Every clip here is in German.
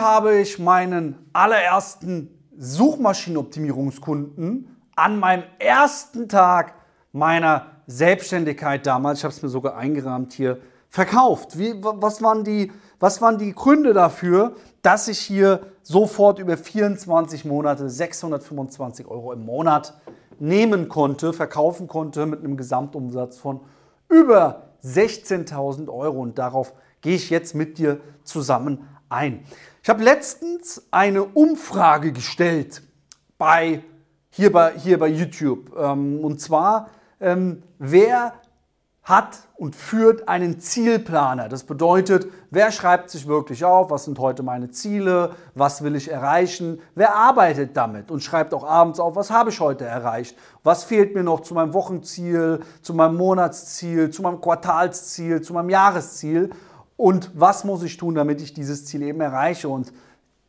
habe ich meinen allerersten Suchmaschinenoptimierungskunden an meinem ersten Tag meiner Selbstständigkeit damals, ich habe es mir sogar eingerahmt hier, verkauft. Wie, was, waren die, was waren die Gründe dafür, dass ich hier sofort über 24 Monate 625 Euro im Monat nehmen konnte, verkaufen konnte mit einem Gesamtumsatz von über 16.000 Euro. Und darauf gehe ich jetzt mit dir zusammen ein. Ich habe letztens eine Umfrage gestellt bei, hier, bei, hier bei YouTube. Ähm, und zwar, ähm, wer hat und führt einen Zielplaner. Das bedeutet, wer schreibt sich wirklich auf, was sind heute meine Ziele, was will ich erreichen, wer arbeitet damit und schreibt auch abends auf, was habe ich heute erreicht, was fehlt mir noch zu meinem Wochenziel, zu meinem Monatsziel, zu meinem Quartalsziel, zu meinem Jahresziel und was muss ich tun, damit ich dieses Ziel eben erreiche. Und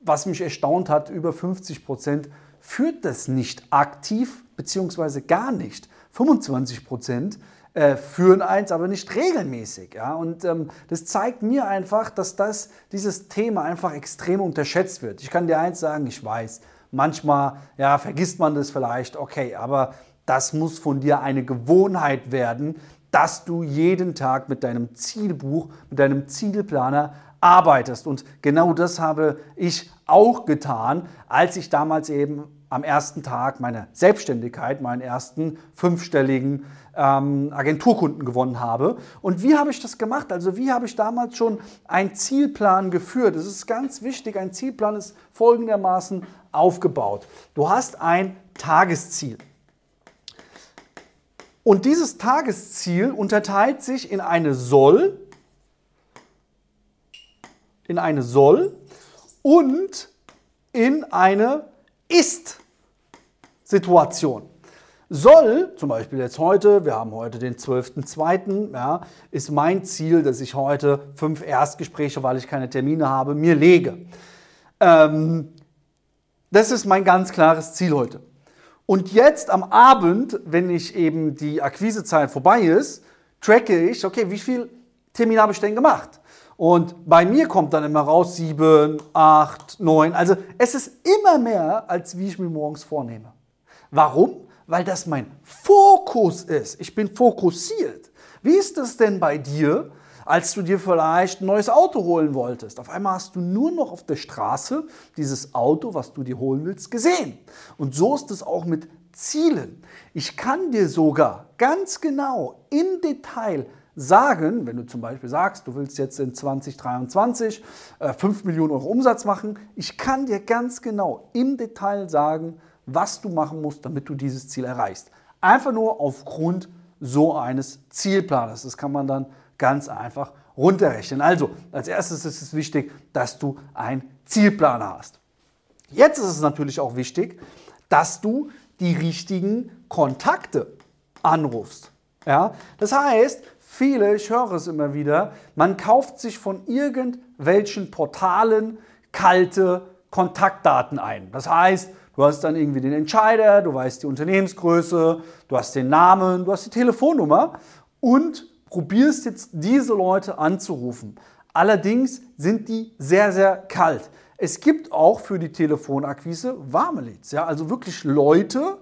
was mich erstaunt hat, über 50 Prozent führt das nicht aktiv beziehungsweise gar nicht. 25 Prozent äh, führen eins, aber nicht regelmäßig. Ja? Und ähm, das zeigt mir einfach, dass das, dieses Thema einfach extrem unterschätzt wird. Ich kann dir eins sagen, ich weiß, manchmal ja, vergisst man das vielleicht, okay, aber das muss von dir eine Gewohnheit werden, dass du jeden Tag mit deinem Zielbuch, mit deinem Zielplaner arbeitest. Und genau das habe ich auch getan, als ich damals eben am ersten Tag meiner Selbstständigkeit meinen ersten fünfstelligen ähm, Agenturkunden gewonnen habe. Und wie habe ich das gemacht? Also wie habe ich damals schon einen Zielplan geführt? Das ist ganz wichtig. Ein Zielplan ist folgendermaßen aufgebaut. Du hast ein Tagesziel. Und dieses Tagesziel unterteilt sich in eine Soll, in eine Soll und in eine Ist-Situation. Soll, zum Beispiel jetzt heute, wir haben heute den 12.02., ja, ist mein Ziel, dass ich heute fünf Erstgespräche, weil ich keine Termine habe, mir lege. Ähm, das ist mein ganz klares Ziel heute. Und jetzt am Abend, wenn ich eben die Akquisezeit vorbei ist, tracke ich, okay, wie viel Termine habe ich denn gemacht? Und bei mir kommt dann immer raus sieben, acht, neun. Also es ist immer mehr, als wie ich mir morgens vornehme. Warum? Weil das mein Fokus ist. Ich bin fokussiert. Wie ist es denn bei dir? Als du dir vielleicht ein neues Auto holen wolltest. Auf einmal hast du nur noch auf der Straße dieses Auto, was du dir holen willst, gesehen. Und so ist es auch mit Zielen. Ich kann dir sogar ganz genau im Detail sagen, wenn du zum Beispiel sagst, du willst jetzt in 2023 äh, 5 Millionen Euro Umsatz machen, ich kann dir ganz genau im Detail sagen, was du machen musst, damit du dieses Ziel erreichst. Einfach nur aufgrund so eines Zielplanes. Das kann man dann ganz einfach runterrechnen. Also, als erstes ist es wichtig, dass du einen Zielplaner hast. Jetzt ist es natürlich auch wichtig, dass du die richtigen Kontakte anrufst. Ja? Das heißt, viele, ich höre es immer wieder, man kauft sich von irgendwelchen Portalen kalte Kontaktdaten ein. Das heißt, du hast dann irgendwie den Entscheider, du weißt die Unternehmensgröße, du hast den Namen, du hast die Telefonnummer und probierst jetzt diese Leute anzurufen. Allerdings sind die sehr, sehr kalt. Es gibt auch für die Telefonakquise warme Leads, ja, also wirklich Leute,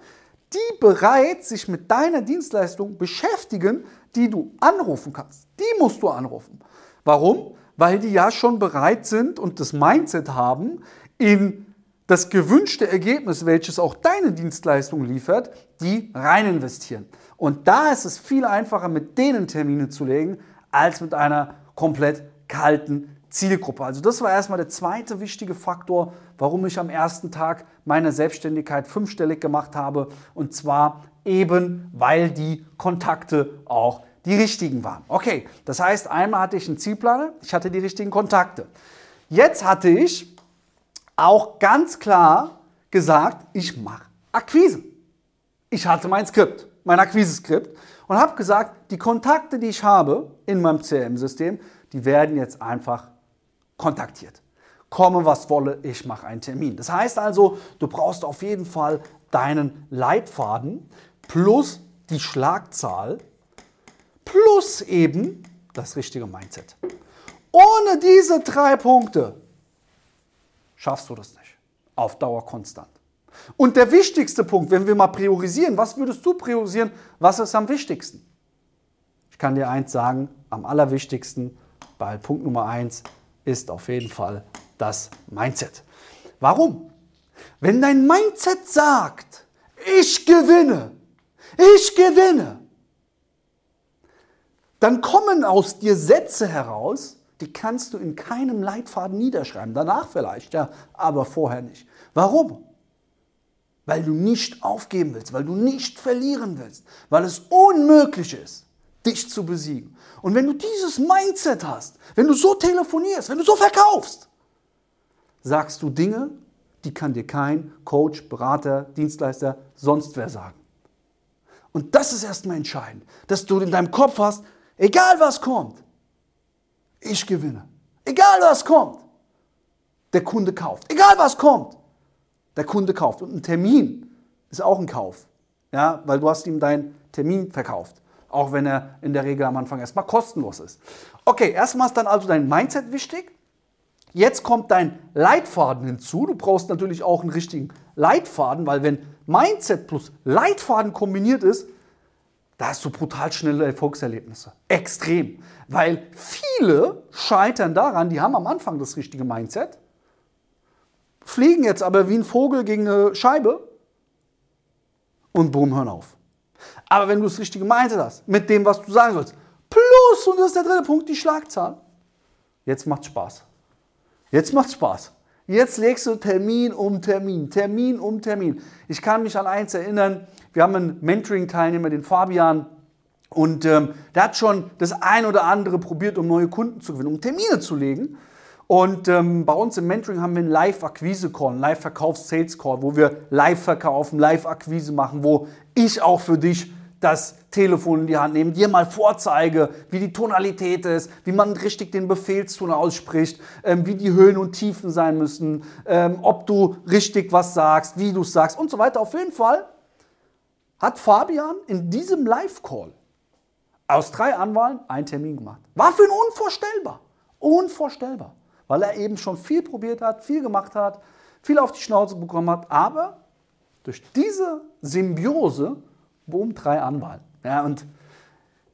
die bereits sich mit deiner Dienstleistung beschäftigen, die du anrufen kannst. Die musst du anrufen. Warum? Weil die ja schon bereit sind und das Mindset haben, in das gewünschte Ergebnis, welches auch deine Dienstleistung liefert, die rein investieren. Und da ist es viel einfacher, mit denen Termine zu legen, als mit einer komplett kalten Zielgruppe. Also das war erstmal der zweite wichtige Faktor, warum ich am ersten Tag meiner Selbstständigkeit fünfstellig gemacht habe. Und zwar eben, weil die Kontakte auch die richtigen waren. Okay, das heißt, einmal hatte ich einen Zielplaner, ich hatte die richtigen Kontakte. Jetzt hatte ich auch ganz klar gesagt, ich mache Akquise. Ich hatte mein Skript mein Akquise-Skript und habe gesagt, die Kontakte, die ich habe in meinem CRM-System, die werden jetzt einfach kontaktiert. Komme, was wolle, ich mache einen Termin. Das heißt also, du brauchst auf jeden Fall deinen Leitfaden plus die Schlagzahl plus eben das richtige Mindset. Ohne diese drei Punkte schaffst du das nicht. Auf Dauer konstant. Und der wichtigste Punkt, wenn wir mal priorisieren, was würdest du priorisieren? Was ist am wichtigsten? Ich kann dir eins sagen, am allerwichtigsten, bei Punkt Nummer eins ist auf jeden Fall das Mindset. Warum? Wenn dein Mindset sagt, ich gewinne, ich gewinne, dann kommen aus dir Sätze heraus, die kannst du in keinem Leitfaden niederschreiben. Danach vielleicht, ja, aber vorher nicht. Warum? Weil du nicht aufgeben willst, weil du nicht verlieren willst, weil es unmöglich ist, dich zu besiegen. Und wenn du dieses Mindset hast, wenn du so telefonierst, wenn du so verkaufst, sagst du Dinge, die kann dir kein Coach, Berater, Dienstleister, sonst wer sagen. Und das ist erstmal entscheidend, dass du in deinem Kopf hast, egal was kommt, ich gewinne. Egal was kommt, der Kunde kauft. Egal was kommt, der Kunde kauft. Und ein Termin ist auch ein Kauf, ja, weil du hast ihm deinen Termin verkauft. Auch wenn er in der Regel am Anfang erstmal kostenlos ist. Okay, erstmal ist dann also dein Mindset wichtig. Jetzt kommt dein Leitfaden hinzu. Du brauchst natürlich auch einen richtigen Leitfaden, weil wenn Mindset plus Leitfaden kombiniert ist, da hast du brutal schnelle Erfolgserlebnisse. Extrem. Weil viele scheitern daran, die haben am Anfang das richtige Mindset, fliegen jetzt aber wie ein Vogel gegen eine Scheibe und boom, hören auf. Aber wenn du das richtige Mindset hast, mit dem, was du sagen sollst, plus, und das ist der dritte Punkt, die Schlagzahl, jetzt macht Spaß. Jetzt macht Spaß. Jetzt legst du Termin um Termin, Termin um Termin. Ich kann mich an eins erinnern, wir haben einen Mentoring-Teilnehmer, den Fabian, und ähm, der hat schon das ein oder andere probiert, um neue Kunden zu gewinnen, um Termine zu legen. Und ähm, bei uns im Mentoring haben wir einen Live-Akquise-Call, einen Live-Verkaufs-Sales-Call, wo wir live verkaufen, Live-Akquise machen, wo ich auch für dich das Telefon in die Hand nehme, dir mal vorzeige, wie die Tonalität ist, wie man richtig den Befehlston ausspricht, ähm, wie die Höhen und Tiefen sein müssen, ähm, ob du richtig was sagst, wie du es sagst und so weiter. Auf jeden Fall hat Fabian in diesem Live-Call aus drei Anwahlen einen Termin gemacht. War für ihn unvorstellbar. Unvorstellbar. Weil er eben schon viel probiert hat, viel gemacht hat, viel auf die Schnauze bekommen hat. Aber durch diese Symbiose, boom, drei Anwahlen. Ja, und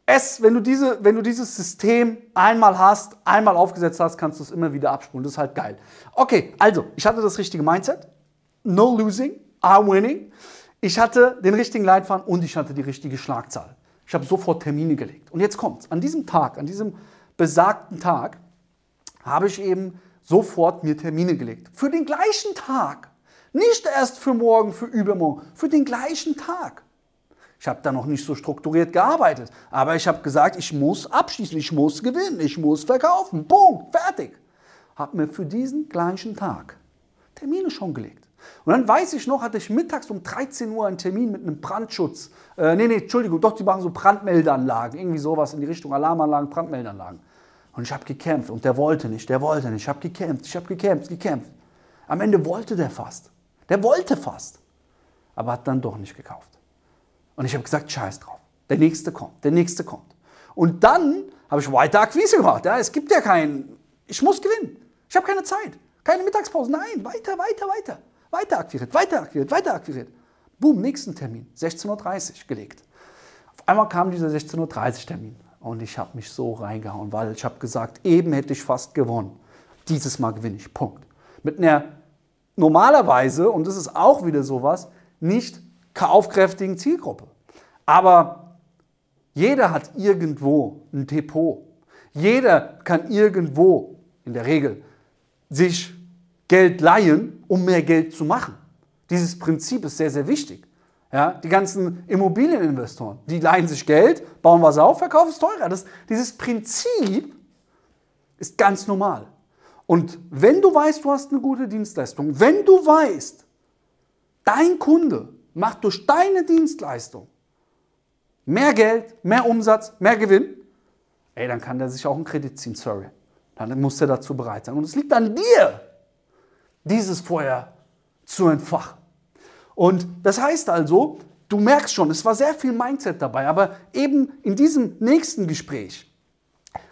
es, wenn du, diese, wenn du dieses System einmal hast, einmal aufgesetzt hast, kannst du es immer wieder abspulen. Das ist halt geil. Okay, also, ich hatte das richtige Mindset. No losing, I'm winning. Ich hatte den richtigen Leitfaden und ich hatte die richtige Schlagzahl. Ich habe sofort Termine gelegt. Und jetzt kommt's. An diesem Tag, an diesem besagten Tag, habe ich eben sofort mir Termine gelegt. Für den gleichen Tag. Nicht erst für morgen, für übermorgen, für den gleichen Tag. Ich habe da noch nicht so strukturiert gearbeitet, aber ich habe gesagt, ich muss abschließen, ich muss gewinnen, ich muss verkaufen. Punkt, fertig. Habe mir für diesen gleichen Tag Termine schon gelegt. Und dann weiß ich noch, hatte ich mittags um 13 Uhr einen Termin mit einem Brandschutz. Äh, nee, nee, Entschuldigung, doch, die machen so Brandmeldeanlagen, irgendwie sowas in die Richtung Alarmanlagen, Brandmeldeanlagen. Und ich habe gekämpft und der wollte nicht, der wollte nicht. Ich habe gekämpft, ich habe gekämpft, gekämpft. Am Ende wollte der fast. Der wollte fast. Aber hat dann doch nicht gekauft. Und ich habe gesagt, scheiß drauf. Der nächste kommt, der nächste kommt. Und dann habe ich weiter Akquise gemacht. Ja, es gibt ja keinen, ich muss gewinnen. Ich habe keine Zeit, keine Mittagspause. Nein, weiter, weiter, weiter. Weiter akquiriert, weiter akquiriert, weiter akquiriert. Boom, nächsten Termin, 16.30 Uhr gelegt. Auf einmal kam dieser 16.30 Uhr Termin und ich habe mich so reingehauen, weil ich habe gesagt, eben hätte ich fast gewonnen. Dieses Mal gewinne ich, Punkt. Mit einer normalerweise, und das ist auch wieder sowas, nicht kaufkräftigen Zielgruppe. Aber jeder hat irgendwo ein Depot. Jeder kann irgendwo, in der Regel, sich Geld leihen, um mehr Geld zu machen. Dieses Prinzip ist sehr, sehr wichtig. Ja, die ganzen Immobilieninvestoren, die leihen sich Geld, bauen was auf, verkaufen es teurer. Das, dieses Prinzip ist ganz normal. Und wenn du weißt, du hast eine gute Dienstleistung, wenn du weißt, dein Kunde macht durch deine Dienstleistung mehr Geld, mehr Umsatz, mehr Gewinn, ey, dann kann der sich auch einen Kredit ziehen, sorry. Dann muss er dazu bereit sein. Und es liegt an dir, dieses Feuer zu entfachen. Und das heißt also, du merkst schon, es war sehr viel Mindset dabei, aber eben in diesem nächsten Gespräch,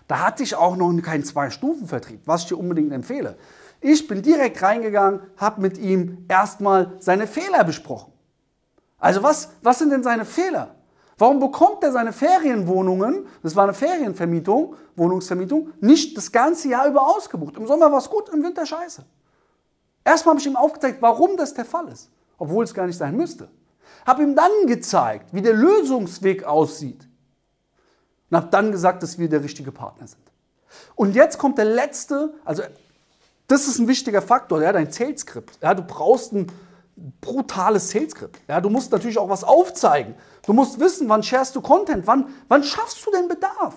da hatte ich auch noch keinen Zwei-Stufen-Vertrieb, was ich dir unbedingt empfehle. Ich bin direkt reingegangen, habe mit ihm erstmal seine Fehler besprochen. Also was, was sind denn seine Fehler? Warum bekommt er seine Ferienwohnungen, das war eine Ferienvermietung, Wohnungsvermietung, nicht das ganze Jahr über ausgebucht? Im Sommer war es gut, im Winter scheiße. Erstmal habe ich ihm aufgezeigt, warum das der Fall ist, obwohl es gar nicht sein müsste. Habe ihm dann gezeigt, wie der Lösungsweg aussieht. Und habe dann gesagt, dass wir der richtige Partner sind. Und jetzt kommt der letzte, also das ist ein wichtiger Faktor, ja, dein Sales-Skript. Ja, du brauchst ein brutales Sales-Skript. Ja, du musst natürlich auch was aufzeigen. Du musst wissen, wann sharest du Content, wann, wann schaffst du den Bedarf?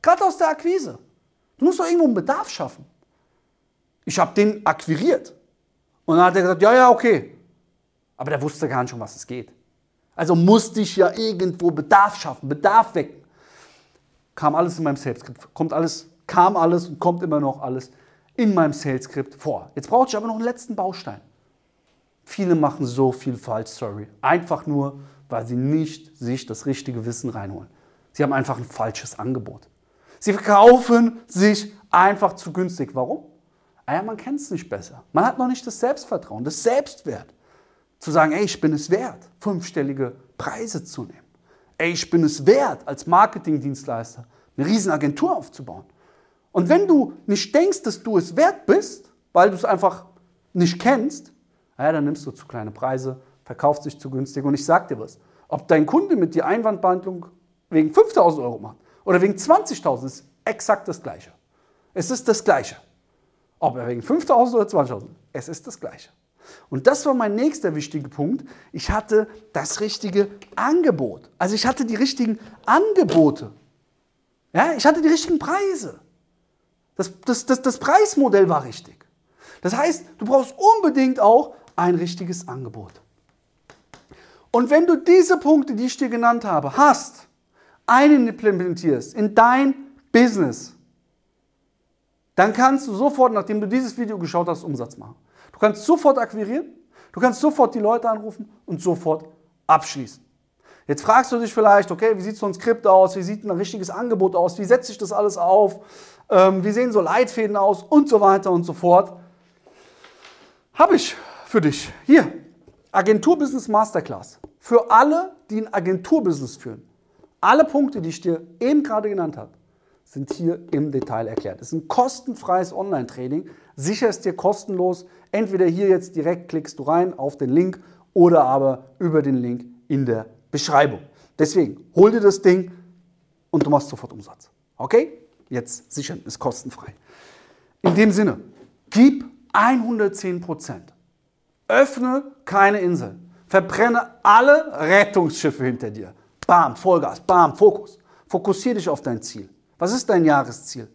Gerade aus der Akquise. Du musst doch irgendwo einen Bedarf schaffen. Ich habe den akquiriert. Und dann hat er gesagt, ja, ja, okay. Aber der wusste gar nicht, um was es geht. Also musste ich ja irgendwo Bedarf schaffen, Bedarf wecken. Kam alles in meinem Sales-Skript. Kommt alles, kam alles und kommt immer noch alles in meinem Sales-Skript vor. Jetzt brauche ich aber noch einen letzten Baustein. Viele machen so viel falsch, sorry. Einfach nur, weil sie nicht sich das richtige Wissen reinholen. Sie haben einfach ein falsches Angebot. Sie verkaufen sich einfach zu günstig. Warum? Ah ja, man kennt es nicht besser. Man hat noch nicht das Selbstvertrauen, das Selbstwert. Zu sagen, ey, ich bin es wert, fünfstellige Preise zu nehmen. Ey, ich bin es wert, als Marketingdienstleister eine Riesenagentur aufzubauen. Und wenn du nicht denkst, dass du es wert bist, weil du es einfach nicht kennst, ja, dann nimmst du zu kleine Preise, verkaufst dich zu günstig. Und ich sag dir was, ob dein Kunde mit dir Einwandbehandlung wegen 5000 Euro macht oder wegen 20.000, ist exakt das Gleiche. Es ist das Gleiche. Ob er wegen 5000 oder 20.000, es ist das Gleiche. Und das war mein nächster wichtiger Punkt. Ich hatte das richtige Angebot. Also ich hatte die richtigen Angebote. Ja, ich hatte die richtigen Preise. Das, das, das, das Preismodell war richtig. Das heißt, du brauchst unbedingt auch ein richtiges Angebot. Und wenn du diese Punkte, die ich dir genannt habe, hast, einen implementierst in dein Business, dann kannst du sofort, nachdem du dieses Video geschaut hast, Umsatz machen. Du kannst sofort akquirieren, du kannst sofort die Leute anrufen und sofort abschließen. Jetzt fragst du dich vielleicht, okay, wie sieht so ein Skript aus, wie sieht ein richtiges Angebot aus, wie setze ich das alles auf, ähm, wie sehen so Leitfäden aus und so weiter und so fort. Habe ich für dich hier Agenturbusiness Masterclass. Für alle, die ein Agenturbusiness führen. Alle Punkte, die ich dir eben gerade genannt habe, sind hier im Detail erklärt. Es ist ein kostenfreies Online-Training. Sicher ist dir kostenlos. Entweder hier jetzt direkt klickst du rein auf den Link oder aber über den Link in der Beschreibung. Deswegen hol dir das Ding und du machst sofort Umsatz. Okay? Jetzt sichern ist kostenfrei. In dem Sinne, gib 110 Prozent. Öffne keine Insel. Verbrenne alle Rettungsschiffe hinter dir. Bam, Vollgas, bam, Fokus. Fokussiere dich auf dein Ziel. Was ist dein Jahresziel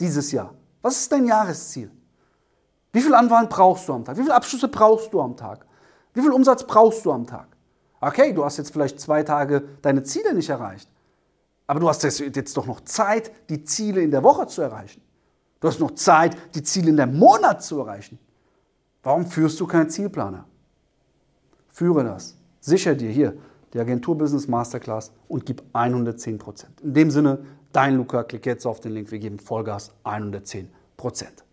dieses Jahr? Was ist dein Jahresziel? Wie viel Anwahlen brauchst du am Tag? Wie viele Abschlüsse brauchst du am Tag? Wie viel Umsatz brauchst du am Tag? Okay, du hast jetzt vielleicht zwei Tage deine Ziele nicht erreicht. Aber du hast jetzt doch noch Zeit, die Ziele in der Woche zu erreichen. Du hast noch Zeit, die Ziele in der Monat zu erreichen. Warum führst du keinen Zielplaner? Führe das. Sicher dir hier die Agentur Business Masterclass und gib 110 Prozent. In dem Sinne, dein Luca, klick jetzt auf den Link, wir geben Vollgas 110 Prozent.